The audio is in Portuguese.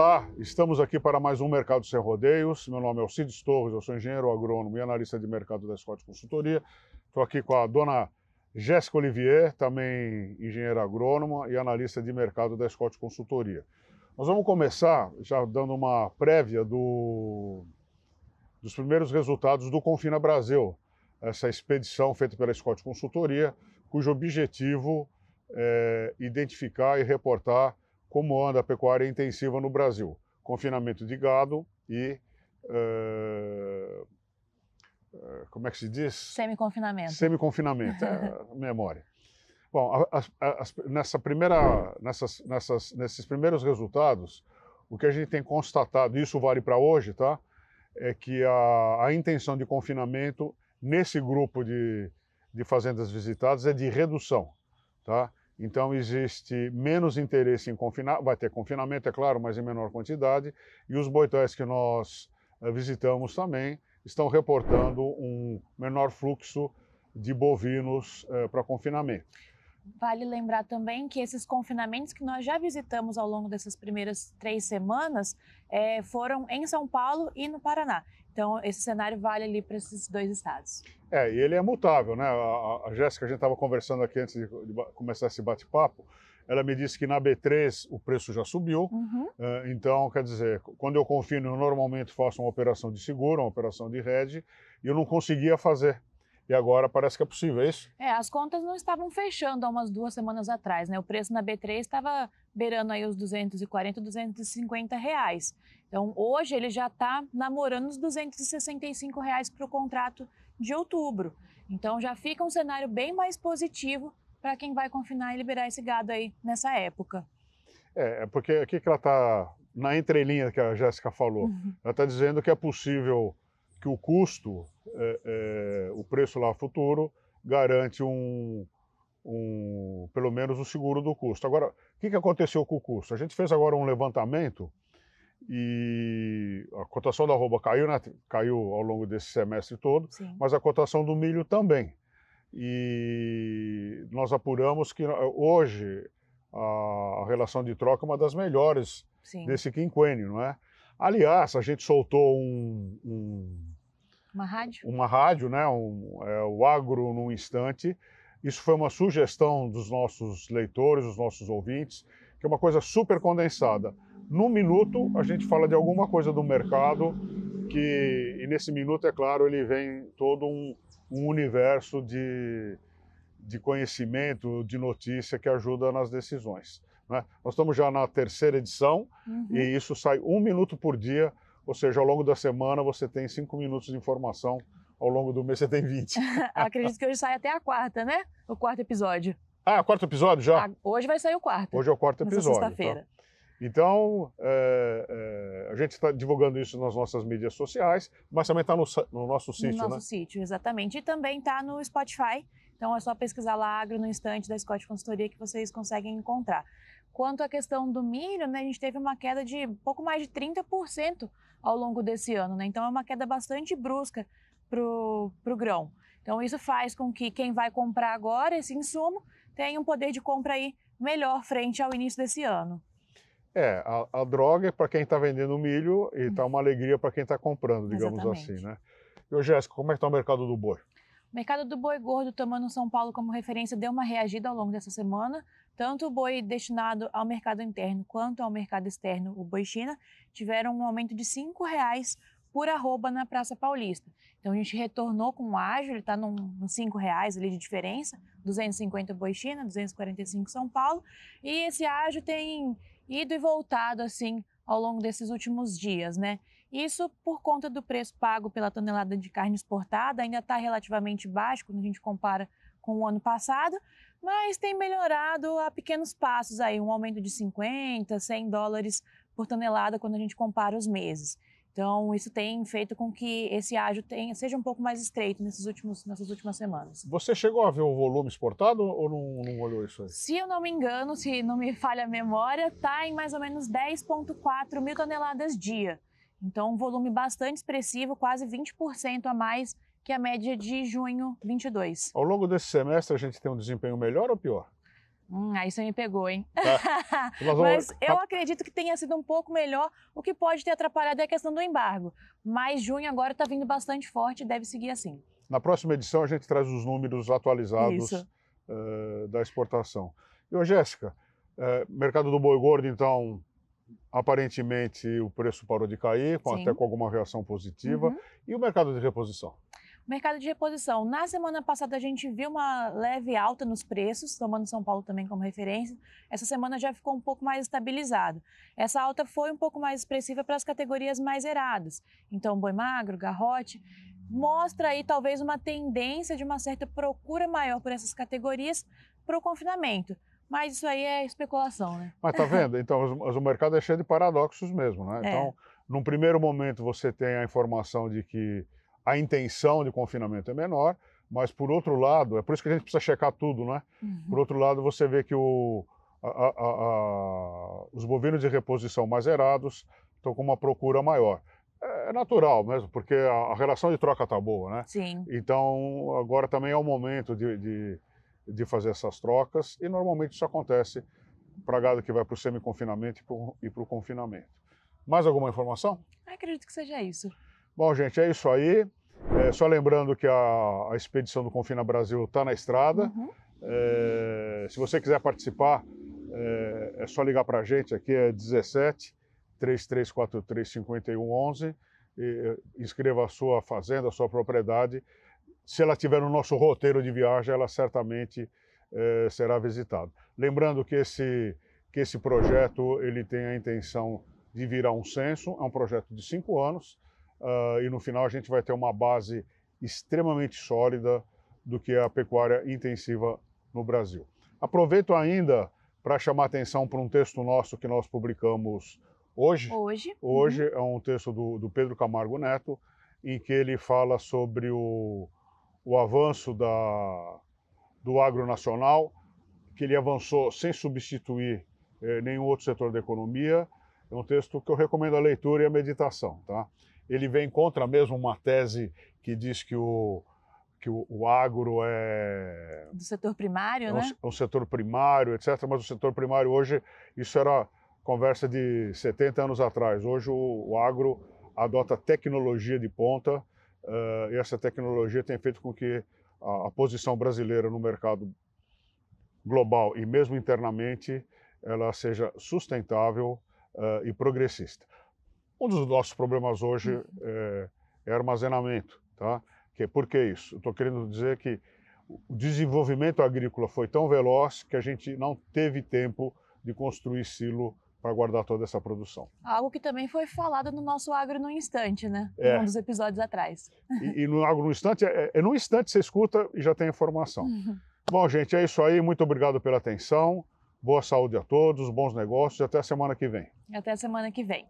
Olá, estamos aqui para mais um Mercado Sem Rodeios. Meu nome é Alcides Torres, eu sou engenheiro agrônomo e analista de mercado da Scott Consultoria. Estou aqui com a dona Jéssica Olivier, também engenheira agrônoma e analista de mercado da Scott Consultoria. Nós vamos começar já dando uma prévia do, dos primeiros resultados do Confina Brasil, essa expedição feita pela Scott Consultoria, cujo objetivo é identificar e reportar como anda a pecuária intensiva no Brasil. Confinamento de gado e. Uh, como é que se diz? Semi-confinamento. Semi-confinamento, é memória. Bom, as, as, nessa primeira, nessas, nessas, nesses primeiros resultados, o que a gente tem constatado, isso vale para hoje, tá? É que a, a intenção de confinamento nesse grupo de, de fazendas visitadas é de redução, tá? Então existe menos interesse em confinar, vai ter confinamento, é claro, mas em menor quantidade, e os boitóis que nós uh, visitamos também estão reportando um menor fluxo de bovinos uh, para confinamento. Vale lembrar também que esses confinamentos que nós já visitamos ao longo dessas primeiras três semanas é, foram em São Paulo e no Paraná. Então, esse cenário vale ali para esses dois estados. É, e ele é mutável, né? A, a Jéssica, a gente estava conversando aqui antes de, de começar esse bate-papo, ela me disse que na B3 o preço já subiu. Uhum. Uh, então, quer dizer, quando eu confino, eu normalmente faço uma operação de seguro, uma operação de hedge, e eu não conseguia fazer e agora parece que é possível, é isso? É, as contas não estavam fechando há umas duas semanas atrás, né? O preço na B3 estava beirando aí os 240, 250 reais. Então, hoje ele já está namorando os 265 reais para o contrato de outubro. Então, já fica um cenário bem mais positivo para quem vai confinar e liberar esse gado aí nessa época. É, é porque aqui que ela está, na entrelinha que a Jéssica falou, uhum. ela está dizendo que é possível que o custo, é, é, o preço lá futuro, garante um, um, pelo menos o seguro do custo. Agora, o que, que aconteceu com o custo? A gente fez agora um levantamento e a cotação da arroba caiu, né? caiu ao longo desse semestre todo, Sim. mas a cotação do milho também. E nós apuramos que hoje a relação de troca é uma das melhores Sim. desse quinquênio, não é? Aliás, a gente soltou um, um rádio, uma rádio, né? Um, é, o Agro num instante. Isso foi uma sugestão dos nossos leitores, dos nossos ouvintes, que é uma coisa super condensada. Num minuto, a gente fala de alguma coisa do mercado que, e nesse minuto, é claro, ele vem todo um, um universo de, de conhecimento, de notícia que ajuda nas decisões. Né? Nós estamos já na terceira edição uhum. e isso sai um minuto por dia, ou seja, ao longo da semana você tem cinco minutos de informação, ao longo do mês você tem 20. Acredito que hoje sai até a quarta, né? O quarto episódio. Ah, quarto episódio já? Ah, hoje vai sair o quarto. Hoje é o quarto episódio. Sexta-feira. Tá? Então, é, é, a gente está divulgando isso nas nossas mídias sociais, mas também está no, no, nosso sítio, no nosso né? sítio, exatamente. E também está no Spotify. Então, é só pesquisar lá Agro no Instante da Scott Consultoria que vocês conseguem encontrar. Quanto à questão do milho, né, a gente teve uma queda de pouco mais de 30% ao longo desse ano. Né? Então, é uma queda bastante brusca para o grão. Então, isso faz com que quem vai comprar agora esse insumo tenha um poder de compra aí melhor frente ao início desse ano. É, a, a droga é para quem está vendendo milho e está uma alegria para quem está comprando, digamos Exatamente. assim, né? E, ô, Jéssica, como é que está o mercado do boi? O mercado do boi gordo, tomando São Paulo como referência, deu uma reagida ao longo dessa semana. Tanto o boi destinado ao mercado interno quanto ao mercado externo, o boi China, tiveram um aumento de R$ reais por arroba na Praça Paulista. Então a gente retornou com o ágio, ele está nos R$ reais ali de diferença, 250 boi China, 245 São Paulo, e esse ágio tem ido e voltado assim ao longo desses últimos dias, né? Isso por conta do preço pago pela tonelada de carne exportada, ainda está relativamente baixo quando a gente compara com o ano passado, mas tem melhorado a pequenos passos aí, um aumento de 50, 100 dólares por tonelada quando a gente compara os meses. Então, isso tem feito com que esse ágio tenha, seja um pouco mais estreito nesses últimos, nessas últimas semanas. Você chegou a ver o volume exportado ou não, não olhou isso aí? Se eu não me engano, se não me falha a memória, está em mais ou menos 10,4 mil toneladas dia. Então, um volume bastante expressivo, quase 20% a mais que a média de junho 22. Ao longo desse semestre, a gente tem um desempenho melhor ou pior? Hum, aí você me pegou, hein? Tá. Vamos- Mas eu acredito que tenha sido um pouco melhor, o que pode ter atrapalhado é a questão do embargo. Mas junho agora está vindo bastante forte e deve seguir assim. Na próxima edição a gente traz os números atualizados eh, da exportação. E, ô Jéssica, eh, mercado do boi gordo, então, aparentemente o preço parou de cair, com- até com alguma reação positiva. Uhum. E o mercado de reposição? Mercado de reposição. Na semana passada a gente viu uma leve alta nos preços, tomando São Paulo também como referência. Essa semana já ficou um pouco mais estabilizado. Essa alta foi um pouco mais expressiva para as categorias mais zeradas. Então, boi magro, garrote, mostra aí talvez uma tendência de uma certa procura maior por essas categorias para o confinamento. Mas isso aí é especulação, né? Mas tá vendo? Então, o mercado é cheio de paradoxos mesmo, né? É. Então, num primeiro momento você tem a informação de que a intenção de confinamento é menor, mas por outro lado, é por isso que a gente precisa checar tudo, né? Por outro lado, você vê que o, a- a- a- os bovinos de reposição mais zerados estão com uma procura maior. É natural mesmo, porque a, a relação de troca está boa, né? Sim. Então, agora também é o momento de, de, de fazer essas trocas, e normalmente isso acontece para gado que vai para o semi-confinamento e para o confinamento. Mais alguma informação? Acredito que seja isso. Bom, gente, é isso aí. É, só lembrando que a, a expedição do Confina Brasil está na estrada. Uhum. É, se você quiser participar, é, é só ligar para a gente. Aqui é 17 3343 5111. E, é, inscreva a sua fazenda, a sua propriedade. Se ela tiver no nosso roteiro de viagem, ela certamente é, será visitada. Lembrando que esse, que esse projeto ele tem a intenção de virar um censo, é um projeto de cinco anos, ah, e no final a gente vai ter uma base extremamente sólida do que é a pecuária intensiva no Brasil. Aproveito ainda para chamar atenção para um texto nosso que nós publicamos hoje. Hoje. Hoje é um texto do, do Pedro Camargo Neto, em que ele fala sobre o, o avanço da, do agro nacional, que ele avançou sem substituir eh, nenhum outro setor da economia. É um texto que eu recomendo a leitura e a meditação. Tá? Ele vem contra mesmo uma tese que diz que o, que o, o agro é Do setor primário, é um, né? se- um setor primário, etc. Mas o setor primário hoje, isso era conversa de 70 anos atrás. Hoje o, o agro adota tecnologia de ponta eh, e essa tecnologia tem feito com que a, a posição brasileira no mercado global e mesmo internamente ela seja sustentável eh, e progressista. Um dos nossos problemas hoje é, é armazenamento, tá? Que, por que isso? Estou querendo dizer que o desenvolvimento agrícola foi tão veloz que a gente não teve tempo de construir silo para guardar toda essa produção. Algo que também foi falado no nosso Agro no Instante, né? É. Em um dos episódios atrás. E, e no, algo no instante, é, é no instante você escuta e já tem informação. Bom, gente, é isso aí. Muito obrigado pela atenção. Boa saúde a todos, bons negócios e até a semana que vem. Até a semana que vem.